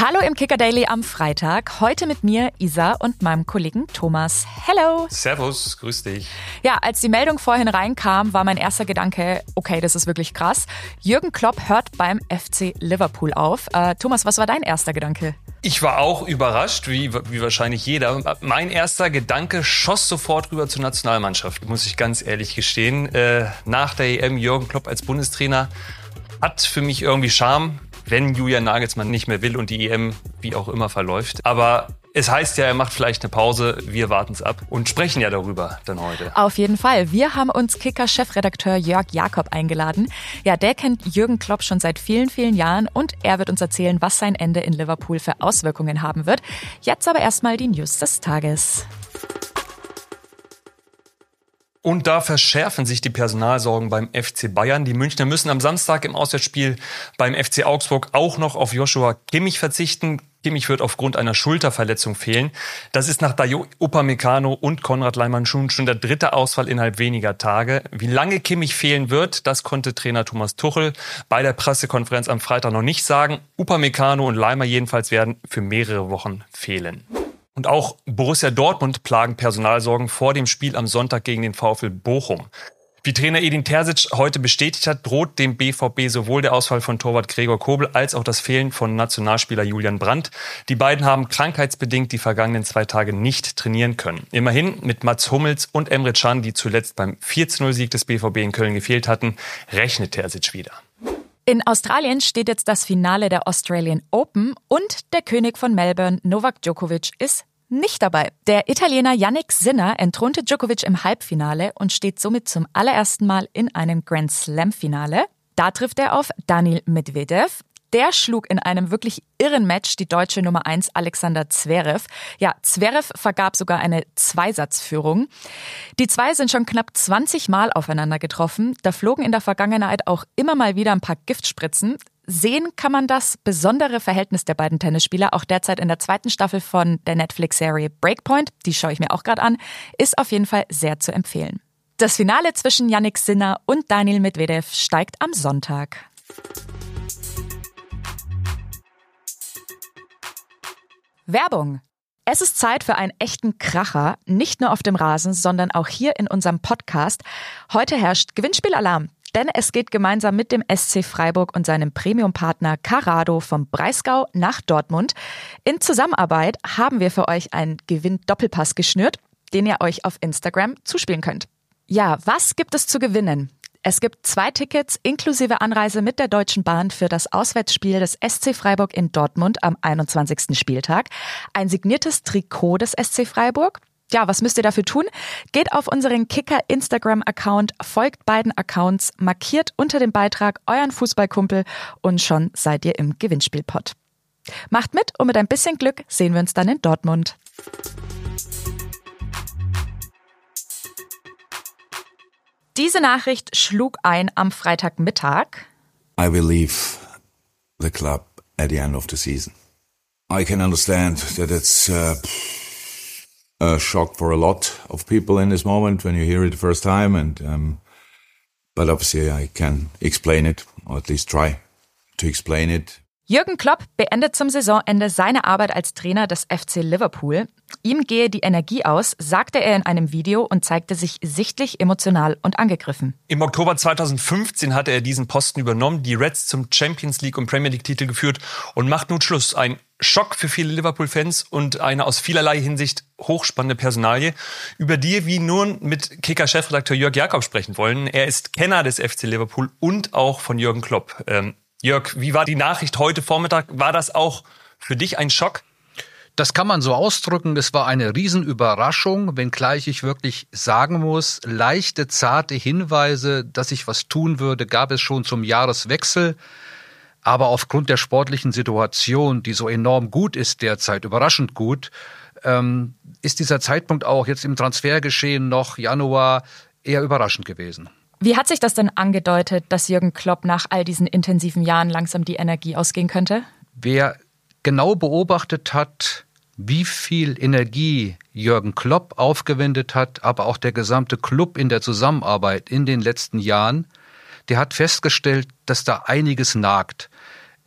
Hallo im Kicker Daily am Freitag. Heute mit mir, Isa und meinem Kollegen Thomas. Hello. Servus, grüß dich. Ja, als die Meldung vorhin reinkam, war mein erster Gedanke, okay, das ist wirklich krass. Jürgen Klopp hört beim FC Liverpool auf. Äh, Thomas, was war dein erster Gedanke? Ich war auch überrascht, wie, wie wahrscheinlich jeder. Mein erster Gedanke schoss sofort rüber zur Nationalmannschaft, muss ich ganz ehrlich gestehen. Äh, nach der EM Jürgen Klopp als Bundestrainer hat für mich irgendwie Charme wenn Julian Nagelsmann nicht mehr will und die EM wie auch immer verläuft. Aber es heißt ja, er macht vielleicht eine Pause. Wir warten es ab und sprechen ja darüber dann heute. Auf jeden Fall. Wir haben uns Kicker-Chefredakteur Jörg Jakob eingeladen. Ja, der kennt Jürgen Klopp schon seit vielen, vielen Jahren und er wird uns erzählen, was sein Ende in Liverpool für Auswirkungen haben wird. Jetzt aber erstmal die News des Tages. Und da verschärfen sich die Personalsorgen beim FC Bayern. Die Münchner müssen am Samstag im Auswärtsspiel beim FC Augsburg auch noch auf Joshua Kimmich verzichten. Kimmich wird aufgrund einer Schulterverletzung fehlen. Das ist nach Dayo Upamecano und Konrad Leimann schon, schon der dritte Ausfall innerhalb weniger Tage. Wie lange Kimmich fehlen wird, das konnte Trainer Thomas Tuchel bei der Pressekonferenz am Freitag noch nicht sagen. Upamecano und Leimer jedenfalls werden für mehrere Wochen fehlen. Und auch Borussia Dortmund plagen Personalsorgen vor dem Spiel am Sonntag gegen den VfL Bochum. Wie Trainer Edin Terzic heute bestätigt hat, droht dem BVB sowohl der Ausfall von Torwart Gregor Kobel als auch das Fehlen von Nationalspieler Julian Brandt. Die beiden haben krankheitsbedingt die vergangenen zwei Tage nicht trainieren können. Immerhin mit Mats Hummels und Emre Can, die zuletzt beim 4-0-Sieg des BVB in Köln gefehlt hatten, rechnet Terzic wieder. In Australien steht jetzt das Finale der Australian Open und der König von Melbourne, Novak Djokovic, ist nicht dabei. Der Italiener Yannick Sinner entthronte Djokovic im Halbfinale und steht somit zum allerersten Mal in einem Grand Slam Finale. Da trifft er auf Daniel Medvedev. Der schlug in einem wirklich irren Match die deutsche Nummer 1 Alexander Zverev. Ja, Zverev vergab sogar eine Zweisatzführung. Die zwei sind schon knapp 20 Mal aufeinander getroffen. Da flogen in der Vergangenheit auch immer mal wieder ein paar Giftspritzen. Sehen kann man das besondere Verhältnis der beiden Tennisspieler auch derzeit in der zweiten Staffel von der Netflix-Serie Breakpoint, die schaue ich mir auch gerade an, ist auf jeden Fall sehr zu empfehlen. Das Finale zwischen Yannick Sinner und Daniel Medvedev steigt am Sonntag. Werbung. Es ist Zeit für einen echten Kracher, nicht nur auf dem Rasen, sondern auch hier in unserem Podcast. Heute herrscht Gewinnspielalarm. Denn es geht gemeinsam mit dem SC Freiburg und seinem Premium-Partner Carado vom Breisgau nach Dortmund. In Zusammenarbeit haben wir für euch einen Gewinn-Doppelpass geschnürt, den ihr euch auf Instagram zuspielen könnt. Ja, was gibt es zu gewinnen? Es gibt zwei Tickets inklusive Anreise mit der Deutschen Bahn für das Auswärtsspiel des SC Freiburg in Dortmund am 21. Spieltag, ein signiertes Trikot des SC Freiburg ja, was müsst ihr dafür tun? Geht auf unseren Kicker Instagram Account, folgt beiden Accounts, markiert unter dem Beitrag euren Fußballkumpel und schon seid ihr im Gewinnspielpot. Macht mit und mit ein bisschen Glück sehen wir uns dann in Dortmund. Diese Nachricht schlug ein am Freitagmittag. I will leave the club at the end of the season. I can understand that it's uh, a shock for a lot of people in this moment when you hear it the first time. And um, but obviously, I can explain it, or at least try to explain it. Jürgen Klopp beendet zum Saisonende seine Arbeit als Trainer des FC Liverpool. Ihm gehe die Energie aus, sagte er in einem Video und zeigte sich sichtlich emotional und angegriffen. Im Oktober 2015 hatte er diesen Posten übernommen, die Reds zum Champions League und Premier League Titel geführt und macht nun Schluss. Ein Schock für viele Liverpool-Fans und eine aus vielerlei Hinsicht hochspannende Personalie, über die wir nun mit Kicker-Chefredakteur Jörg Jakob sprechen wollen. Er ist Kenner des FC Liverpool und auch von Jürgen Klopp. Ähm, Jörg, wie war die Nachricht heute Vormittag? War das auch für dich ein Schock? Das kann man so ausdrücken. Das war eine Riesenüberraschung, wenngleich ich wirklich sagen muss, leichte, zarte Hinweise, dass ich was tun würde, gab es schon zum Jahreswechsel. Aber aufgrund der sportlichen Situation, die so enorm gut ist derzeit, überraschend gut, ähm, ist dieser Zeitpunkt auch jetzt im Transfergeschehen noch Januar eher überraschend gewesen. Wie hat sich das denn angedeutet, dass Jürgen Klopp nach all diesen intensiven Jahren langsam die Energie ausgehen könnte? Wer genau beobachtet hat, wie viel Energie Jürgen Klopp aufgewendet hat, aber auch der gesamte Club in der Zusammenarbeit in den letzten Jahren, der hat festgestellt, dass da einiges nagt.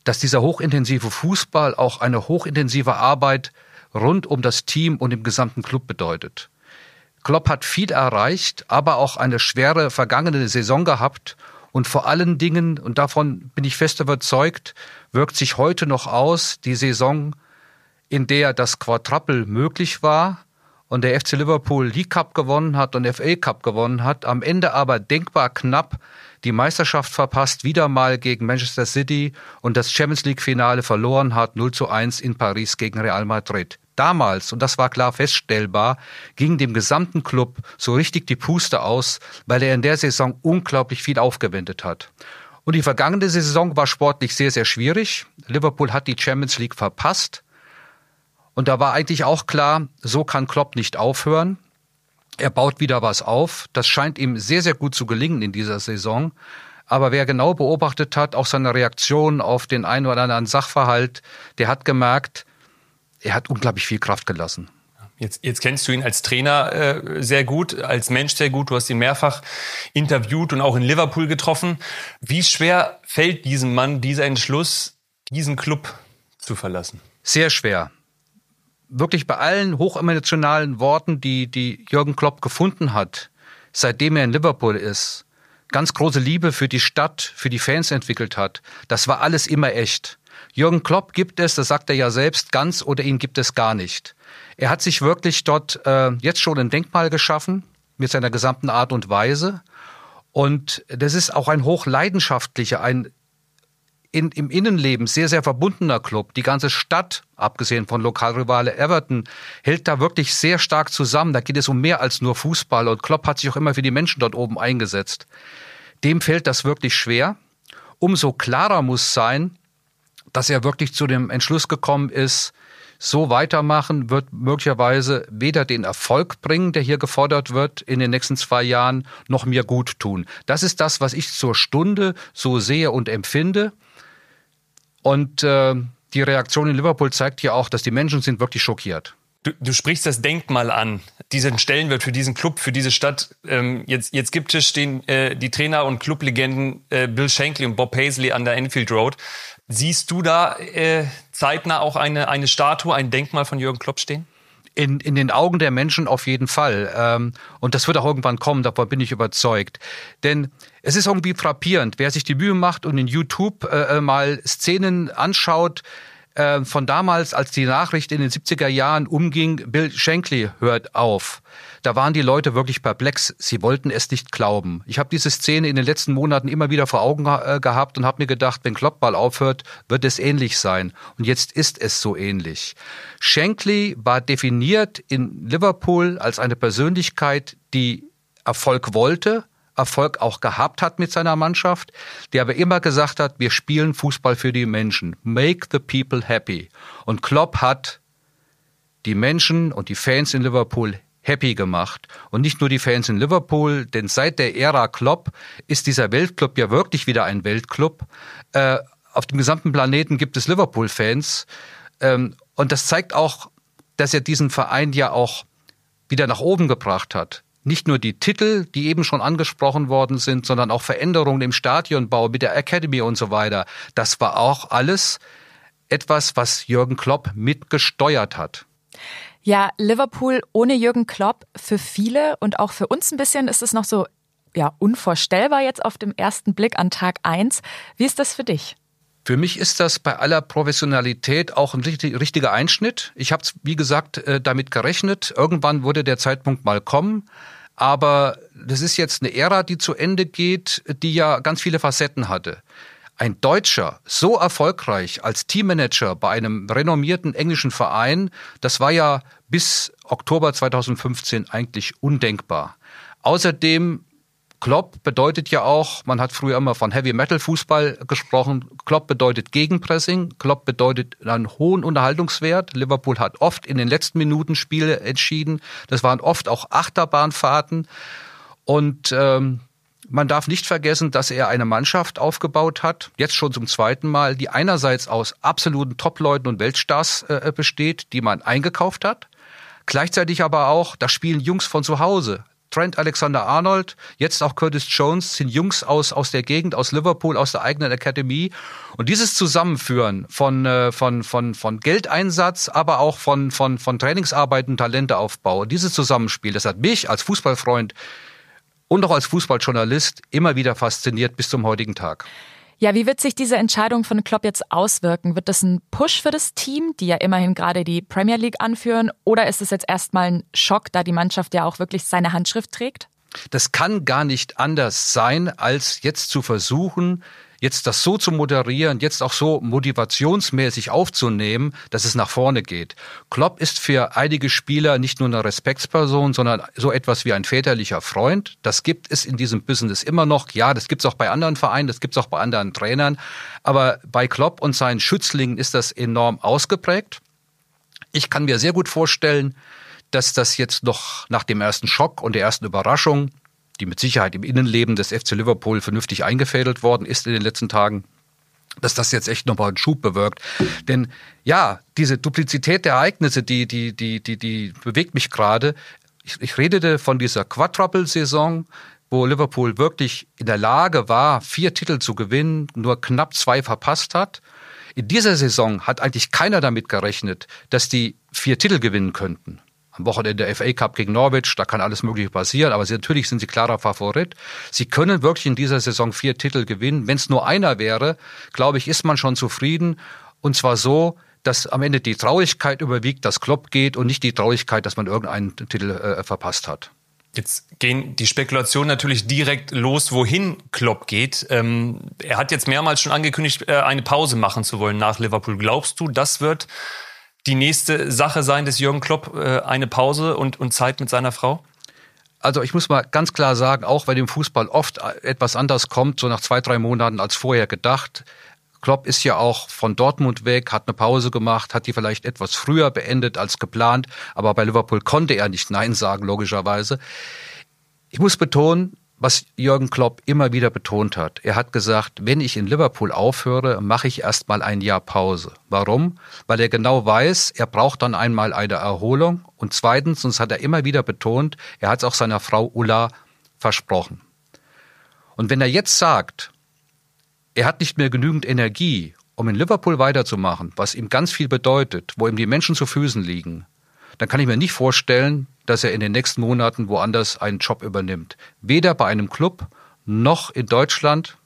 dass dieser hochintensive Fußball auch eine hochintensive Arbeit rund um das Team und im gesamten Club bedeutet. Klopp hat viel erreicht, aber auch eine schwere vergangene Saison gehabt und vor allen Dingen, und davon bin ich fest überzeugt, wirkt sich heute noch aus die Saison, in der das Quadruple möglich war und der FC Liverpool League Cup gewonnen hat und FA Cup gewonnen hat, am Ende aber denkbar knapp die Meisterschaft verpasst, wieder mal gegen Manchester City und das Champions League Finale verloren hat, 0 zu 1 in Paris gegen Real Madrid. Damals, und das war klar feststellbar, ging dem gesamten Club so richtig die Puste aus, weil er in der Saison unglaublich viel aufgewendet hat. Und die vergangene Saison war sportlich sehr, sehr schwierig. Liverpool hat die Champions League verpasst. Und da war eigentlich auch klar, so kann Klopp nicht aufhören. Er baut wieder was auf. Das scheint ihm sehr, sehr gut zu gelingen in dieser Saison. Aber wer genau beobachtet hat, auch seine Reaktion auf den einen oder anderen Sachverhalt, der hat gemerkt, er hat unglaublich viel Kraft gelassen. Jetzt, jetzt kennst du ihn als Trainer äh, sehr gut, als Mensch sehr gut. Du hast ihn mehrfach interviewt und auch in Liverpool getroffen. Wie schwer fällt diesem Mann dieser Entschluss, diesen Club zu verlassen? Sehr schwer. Wirklich bei allen hochemotionalen Worten, die, die Jürgen Klopp gefunden hat, seitdem er in Liverpool ist, ganz große Liebe für die Stadt, für die Fans entwickelt hat, das war alles immer echt. Jürgen Klopp gibt es, das sagt er ja selbst, ganz oder ihn gibt es gar nicht. Er hat sich wirklich dort äh, jetzt schon ein Denkmal geschaffen mit seiner gesamten Art und Weise. Und das ist auch ein hochleidenschaftlicher, ein in, im Innenleben sehr, sehr verbundener Club. Die ganze Stadt, abgesehen von Lokalrivale Everton, hält da wirklich sehr stark zusammen. Da geht es um mehr als nur Fußball und Klopp hat sich auch immer für die Menschen dort oben eingesetzt. Dem fällt das wirklich schwer. Umso klarer muss sein, dass er wirklich zu dem Entschluss gekommen ist, so weitermachen wird möglicherweise weder den Erfolg bringen, der hier gefordert wird in den nächsten zwei Jahren, noch mir gut tun. Das ist das, was ich zur Stunde so sehe und empfinde. Und äh, die Reaktion in Liverpool zeigt ja auch, dass die Menschen sind wirklich schockiert. Du, du sprichst das Denkmal an, diesen Stellenwert für diesen Club, für diese Stadt. Ähm, jetzt, jetzt gibt es den, äh, die Trainer und Clublegenden äh, Bill Shankly und Bob Paisley an der Enfield Road. Siehst du da äh, zeitnah auch eine, eine Statue, ein Denkmal von Jürgen Klopp stehen? In, in den Augen der Menschen auf jeden Fall. Ähm, und das wird auch irgendwann kommen, davon bin ich überzeugt. Denn es ist irgendwie frappierend, wer sich die Mühe macht und in YouTube äh, äh mal Szenen anschaut, äh, von damals, als die Nachricht in den 70er Jahren umging, Bill Shankly hört auf. Da waren die Leute wirklich perplex. Sie wollten es nicht glauben. Ich habe diese Szene in den letzten Monaten immer wieder vor Augen äh, gehabt und habe mir gedacht, wenn Klopp aufhört, wird es ähnlich sein. Und jetzt ist es so ähnlich. Shankly war definiert in Liverpool als eine Persönlichkeit, die Erfolg wollte, Erfolg auch gehabt hat mit seiner Mannschaft, der aber immer gesagt hat, wir spielen Fußball für die Menschen. Make the people happy. Und Klopp hat die Menschen und die Fans in Liverpool happy gemacht. Und nicht nur die Fans in Liverpool, denn seit der Ära Klopp ist dieser Weltclub ja wirklich wieder ein Weltclub. Äh, auf dem gesamten Planeten gibt es Liverpool-Fans. Ähm, und das zeigt auch, dass er diesen Verein ja auch wieder nach oben gebracht hat nicht nur die Titel, die eben schon angesprochen worden sind, sondern auch Veränderungen im Stadionbau mit der Academy und so weiter. Das war auch alles etwas, was Jürgen Klopp mitgesteuert hat. Ja, Liverpool ohne Jürgen Klopp für viele und auch für uns ein bisschen ist es noch so ja, unvorstellbar jetzt auf dem ersten Blick an Tag eins. Wie ist das für dich? Für mich ist das bei aller Professionalität auch ein richtiger Einschnitt. Ich habe, wie gesagt, äh, damit gerechnet. Irgendwann würde der Zeitpunkt mal kommen. Aber das ist jetzt eine Ära, die zu Ende geht, die ja ganz viele Facetten hatte. Ein Deutscher so erfolgreich als Teammanager bei einem renommierten englischen Verein, das war ja bis Oktober 2015 eigentlich undenkbar. Außerdem Klopp bedeutet ja auch, man hat früher immer von Heavy Metal Fußball gesprochen. Klopp bedeutet Gegenpressing. Klopp bedeutet einen hohen Unterhaltungswert. Liverpool hat oft in den letzten Minuten Spiele entschieden. Das waren oft auch Achterbahnfahrten. Und ähm, man darf nicht vergessen, dass er eine Mannschaft aufgebaut hat, jetzt schon zum zweiten Mal, die einerseits aus absoluten Topleuten und Weltstars äh, besteht, die man eingekauft hat. Gleichzeitig aber auch, da spielen Jungs von zu Hause Trent Alexander-Arnold, jetzt auch Curtis Jones, sind Jungs aus, aus der Gegend, aus Liverpool, aus der eigenen Akademie. Und dieses Zusammenführen von, äh, von, von, von Geldeinsatz, aber auch von, von, von Trainingsarbeit und Talenteaufbau, dieses Zusammenspiel, das hat mich als Fußballfreund und auch als Fußballjournalist immer wieder fasziniert bis zum heutigen Tag. Ja, wie wird sich diese Entscheidung von Klopp jetzt auswirken? Wird das ein Push für das Team, die ja immerhin gerade die Premier League anführen, oder ist es jetzt erstmal ein Schock, da die Mannschaft ja auch wirklich seine Handschrift trägt? Das kann gar nicht anders sein, als jetzt zu versuchen, jetzt das so zu moderieren, jetzt auch so motivationsmäßig aufzunehmen, dass es nach vorne geht. Klopp ist für einige Spieler nicht nur eine Respektsperson, sondern so etwas wie ein väterlicher Freund. Das gibt es in diesem Business immer noch. Ja, das gibt es auch bei anderen Vereinen, das gibt es auch bei anderen Trainern. Aber bei Klopp und seinen Schützlingen ist das enorm ausgeprägt. Ich kann mir sehr gut vorstellen, dass das jetzt noch nach dem ersten Schock und der ersten Überraschung die mit Sicherheit im Innenleben des FC Liverpool vernünftig eingefädelt worden ist in den letzten Tagen, dass das jetzt echt nochmal einen Schub bewirkt. Denn ja, diese Duplizität der Ereignisse, die, die, die, die, die bewegt mich gerade. Ich, ich redete von dieser Quadruple-Saison, wo Liverpool wirklich in der Lage war, vier Titel zu gewinnen, nur knapp zwei verpasst hat. In dieser Saison hat eigentlich keiner damit gerechnet, dass die vier Titel gewinnen könnten am Wochenende FA Cup gegen Norwich, da kann alles Mögliche passieren, aber sie, natürlich sind sie klarer Favorit. Sie können wirklich in dieser Saison vier Titel gewinnen. Wenn es nur einer wäre, glaube ich, ist man schon zufrieden. Und zwar so, dass am Ende die Traurigkeit überwiegt, dass Klopp geht und nicht die Traurigkeit, dass man irgendeinen Titel äh, verpasst hat. Jetzt gehen die Spekulationen natürlich direkt los, wohin Klopp geht. Ähm, er hat jetzt mehrmals schon angekündigt, äh, eine Pause machen zu wollen nach Liverpool. Glaubst du, das wird die nächste Sache sein des Jürgen Klopp, äh, eine Pause und, und Zeit mit seiner Frau? Also ich muss mal ganz klar sagen, auch wenn im Fußball oft etwas anders kommt, so nach zwei, drei Monaten als vorher gedacht. Klopp ist ja auch von Dortmund weg, hat eine Pause gemacht, hat die vielleicht etwas früher beendet als geplant, aber bei Liverpool konnte er nicht Nein sagen, logischerweise. Ich muss betonen, was Jürgen Klopp immer wieder betont hat. Er hat gesagt, wenn ich in Liverpool aufhöre, mache ich erstmal ein Jahr Pause. Warum? Weil er genau weiß, er braucht dann einmal eine Erholung. Und zweitens, und das hat er immer wieder betont, er hat es auch seiner Frau Ulla versprochen. Und wenn er jetzt sagt, er hat nicht mehr genügend Energie, um in Liverpool weiterzumachen, was ihm ganz viel bedeutet, wo ihm die Menschen zu Füßen liegen, dann kann ich mir nicht vorstellen, dass er in den nächsten Monaten woanders einen Job übernimmt. Weder bei einem Club noch in Deutschland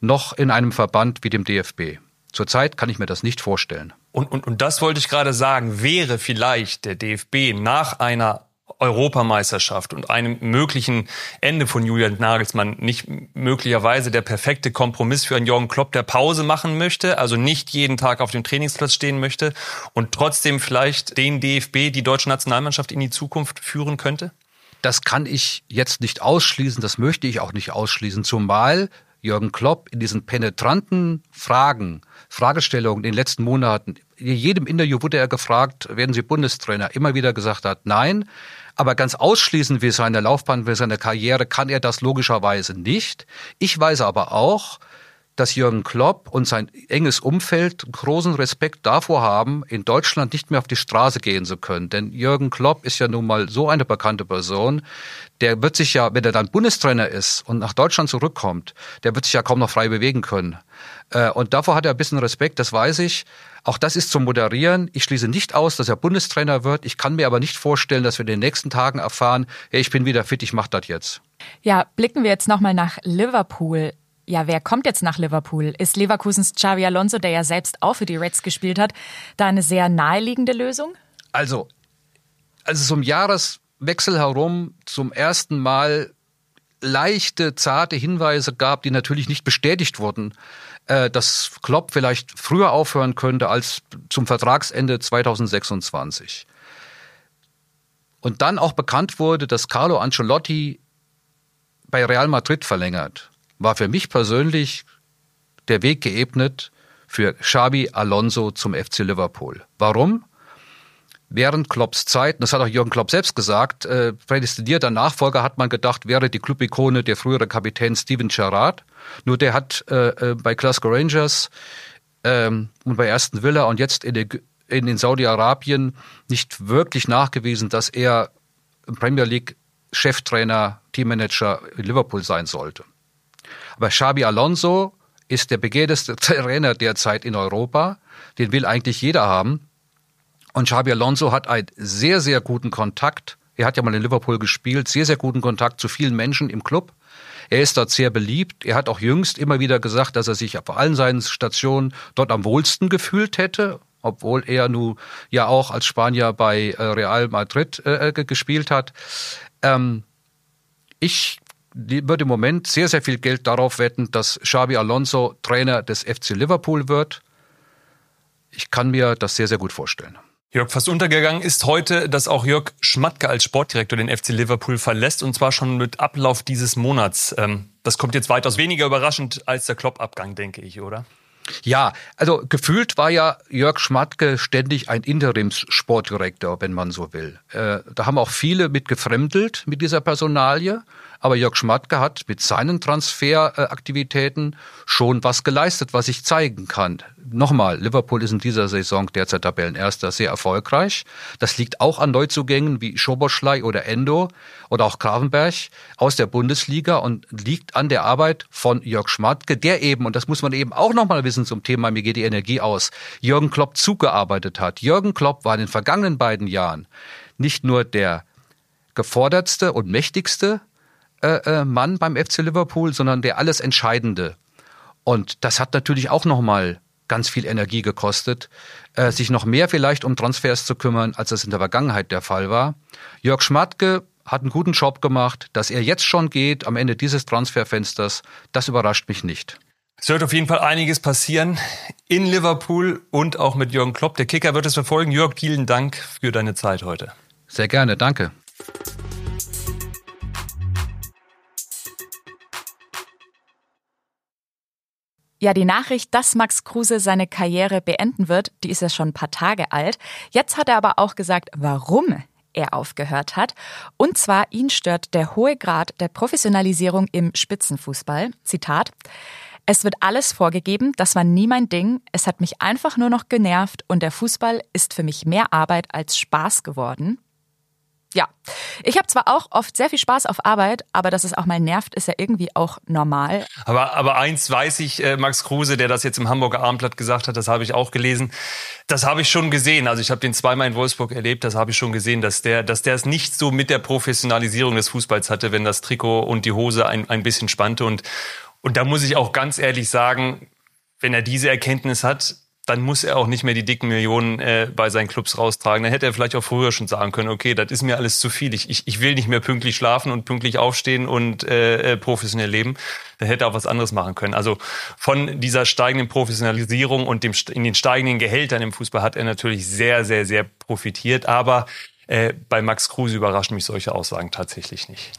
noch in einem Verband wie dem DFB. Zurzeit kann ich mir das nicht vorstellen. Und, und, und das wollte ich gerade sagen. Wäre vielleicht der DFB nach einer Europameisterschaft und einem möglichen Ende von Julian Nagelsmann nicht möglicherweise der perfekte Kompromiss für einen Jürgen Klopp, der Pause machen möchte, also nicht jeden Tag auf dem Trainingsplatz stehen möchte und trotzdem vielleicht den DFB, die deutsche Nationalmannschaft in die Zukunft führen könnte? Das kann ich jetzt nicht ausschließen, das möchte ich auch nicht ausschließen, zumal Jürgen Klopp in diesen penetranten Fragen, Fragestellungen in den letzten Monaten, in jedem Interview wurde er gefragt, werden Sie Bundestrainer, immer wieder gesagt hat, nein, aber ganz ausschließen wie seine Laufbahn, wie seine Karriere kann er das logischerweise nicht. Ich weiß aber auch, dass Jürgen Klopp und sein enges Umfeld großen Respekt davor haben, in Deutschland nicht mehr auf die Straße gehen zu können. Denn Jürgen Klopp ist ja nun mal so eine bekannte Person, der wird sich ja, wenn er dann Bundestrainer ist und nach Deutschland zurückkommt, der wird sich ja kaum noch frei bewegen können. Äh, und davor hat er ein bisschen Respekt, das weiß ich. Auch das ist zum Moderieren. Ich schließe nicht aus, dass er Bundestrainer wird. Ich kann mir aber nicht vorstellen, dass wir in den nächsten Tagen erfahren, hey, ich bin wieder fit, ich mache das jetzt. Ja, blicken wir jetzt nochmal nach Liverpool. Ja, wer kommt jetzt nach Liverpool? Ist Leverkusens Xavi Alonso, der ja selbst auch für die Reds gespielt hat, da eine sehr naheliegende Lösung? Also, als es um Jahreswechsel herum zum ersten Mal leichte, zarte Hinweise gab, die natürlich nicht bestätigt wurden, äh, dass Klopp vielleicht früher aufhören könnte als zum Vertragsende 2026. Und dann auch bekannt wurde, dass Carlo Ancelotti bei Real Madrid verlängert, war für mich persönlich der Weg geebnet für Xabi Alonso zum FC Liverpool. Warum? während Klopps Zeit, das hat auch Jürgen Klopp selbst gesagt, äh, prädestinierter Nachfolger hat man gedacht, wäre die Clubikone der frühere Kapitän Steven Gerrard. Nur der hat äh, äh, bei Glasgow Rangers ähm, und bei Aston Villa und jetzt in, in den Saudi-Arabien nicht wirklich nachgewiesen, dass er Premier League Cheftrainer, Teammanager in Liverpool sein sollte. Aber Xabi Alonso ist der begehrteste Trainer derzeit in Europa. Den will eigentlich jeder haben. Und Xabi Alonso hat einen sehr, sehr guten Kontakt. Er hat ja mal in Liverpool gespielt, sehr, sehr guten Kontakt zu vielen Menschen im Club. Er ist dort sehr beliebt. Er hat auch jüngst immer wieder gesagt, dass er sich auf allen seinen Stationen dort am wohlsten gefühlt hätte, obwohl er nun ja auch als Spanier bei äh, Real Madrid äh, äh gespielt hat. Ähm, ich würde im Moment sehr, sehr viel Geld darauf wetten, dass Xabi Alonso Trainer des FC Liverpool wird. Ich kann mir das sehr, sehr gut vorstellen. Jörg, fast untergegangen ist heute, dass auch Jörg Schmatke als Sportdirektor den FC Liverpool verlässt und zwar schon mit Ablauf dieses Monats. Ähm, das kommt jetzt weitaus weniger überraschend als der Klopp-Abgang, denke ich, oder? Ja, also gefühlt war ja Jörg Schmatke ständig ein Interimssportdirektor, wenn man so will. Äh, da haben auch viele mit gefremdelt mit dieser Personalie. Aber Jörg Schmatke hat mit seinen Transferaktivitäten schon was geleistet, was ich zeigen kann. Nochmal, Liverpool ist in dieser Saison derzeit Tabellenerster sehr erfolgreich. Das liegt auch an Neuzugängen wie Schoboschlei oder Endo oder auch Gravenberg aus der Bundesliga und liegt an der Arbeit von Jörg Schmatke, der eben, und das muss man eben auch nochmal wissen zum Thema, mir geht die Energie aus, Jürgen Klopp zugearbeitet hat. Jürgen Klopp war in den vergangenen beiden Jahren nicht nur der gefordertste und mächtigste äh, äh, Mann beim FC Liverpool, sondern der alles Entscheidende. Und das hat natürlich auch nochmal ganz viel Energie gekostet, äh, sich noch mehr vielleicht um Transfers zu kümmern, als das in der Vergangenheit der Fall war. Jörg Schmatke hat einen guten Job gemacht. Dass er jetzt schon geht am Ende dieses Transferfensters, das überrascht mich nicht. Es wird auf jeden Fall einiges passieren in Liverpool und auch mit Jürgen Klopp. Der Kicker wird es verfolgen. Jörg, vielen Dank für deine Zeit heute. Sehr gerne, danke. Ja, die Nachricht, dass Max Kruse seine Karriere beenden wird, die ist ja schon ein paar Tage alt. Jetzt hat er aber auch gesagt, warum er aufgehört hat. Und zwar ihn stört der hohe Grad der Professionalisierung im Spitzenfußball. Zitat. Es wird alles vorgegeben, das war nie mein Ding. Es hat mich einfach nur noch genervt und der Fußball ist für mich mehr Arbeit als Spaß geworden. Ja, ich habe zwar auch oft sehr viel Spaß auf Arbeit, aber dass es auch mal nervt, ist ja irgendwie auch normal. Aber, aber eins weiß ich, äh, Max Kruse, der das jetzt im Hamburger Abendblatt gesagt hat, das habe ich auch gelesen. Das habe ich schon gesehen. Also ich habe den zweimal in Wolfsburg erlebt, das habe ich schon gesehen, dass der, dass der es nicht so mit der Professionalisierung des Fußballs hatte, wenn das Trikot und die Hose ein, ein bisschen spannte. Und, und da muss ich auch ganz ehrlich sagen, wenn er diese Erkenntnis hat, dann muss er auch nicht mehr die dicken Millionen äh, bei seinen Clubs raustragen. Dann hätte er vielleicht auch früher schon sagen können, okay, das ist mir alles zu viel. Ich, ich, ich will nicht mehr pünktlich schlafen und pünktlich aufstehen und äh, äh professionell leben. Dann hätte er auch was anderes machen können. Also von dieser steigenden Professionalisierung und dem in den steigenden Gehältern im Fußball hat er natürlich sehr, sehr, sehr profitiert. Aber äh, bei Max Kruse überraschen mich solche Aussagen tatsächlich nicht.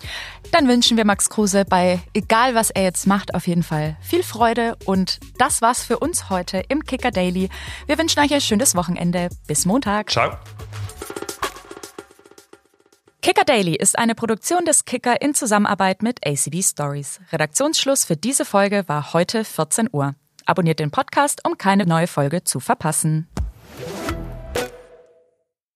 Dann wünschen wir Max Kruse bei, egal was er jetzt macht, auf jeden Fall viel Freude. Und das war's für uns heute im Kicker Daily. Wir wünschen euch ein schönes Wochenende. Bis Montag. Ciao. Kicker Daily ist eine Produktion des Kicker in Zusammenarbeit mit ACB Stories. Redaktionsschluss für diese Folge war heute 14 Uhr. Abonniert den Podcast, um keine neue Folge zu verpassen.